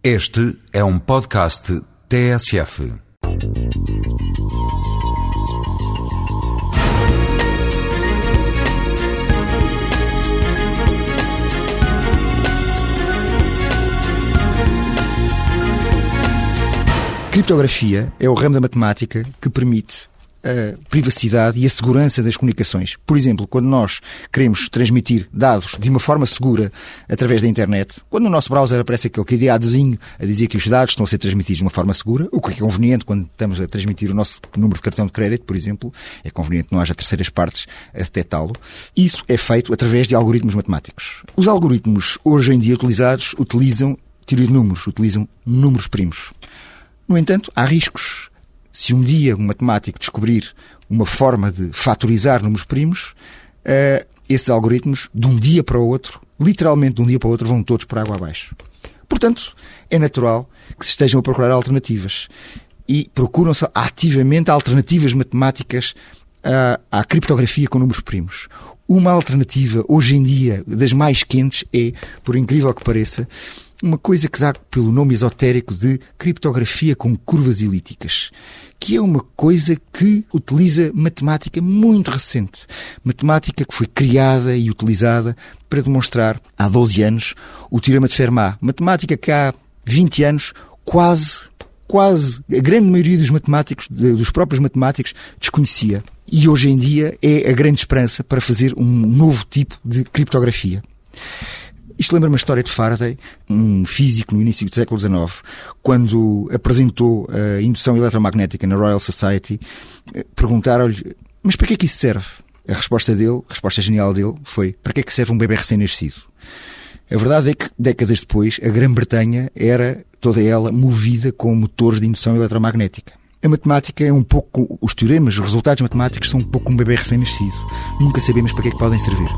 Este é um podcast TSF. Criptografia é o ramo da matemática que permite a privacidade e a segurança das comunicações. Por exemplo, quando nós queremos transmitir dados de uma forma segura através da internet, quando no nosso browser aparece aquele cadeadozinho a dizer que os dados estão a ser transmitidos de uma forma segura, o que é conveniente quando estamos a transmitir o nosso número de cartão de crédito, por exemplo, é conveniente que não haja terceiras partes a detectá-lo. Isso é feito através de algoritmos matemáticos. Os algoritmos hoje em dia utilizados utilizam teoria de números, utilizam números primos. No entanto, há riscos se um dia um matemático descobrir uma forma de fatorizar números primos, uh, esses algoritmos, de um dia para o outro, literalmente de um dia para o outro, vão todos por água abaixo. Portanto, é natural que se estejam a procurar alternativas. E procuram-se ativamente alternativas matemáticas à, à criptografia com números primos. Uma alternativa, hoje em dia, das mais quentes, é, por incrível que pareça, uma coisa que dá pelo nome esotérico de criptografia com curvas elípticas, que é uma coisa que utiliza matemática muito recente. Matemática que foi criada e utilizada para demonstrar, há 12 anos, o Teorema de Fermat. Matemática que há 20 anos quase, quase, a grande maioria dos matemáticos, dos próprios matemáticos, desconhecia. E hoje em dia é a grande esperança para fazer um novo tipo de criptografia. Isto lembra uma história de Faraday, um físico no início do século XIX, quando apresentou a indução eletromagnética na Royal Society, eh, perguntaram-lhe, mas para que é que isso serve? A resposta dele, a resposta genial dele, foi, para que é que serve um bebê recém-nascido? A verdade é que, décadas depois, a Grã-Bretanha era toda ela movida com motores de indução eletromagnética. A matemática é um pouco, os teoremas, os resultados matemáticos são um pouco um bebê recém-nascido. Nunca sabemos para que é que podem servir.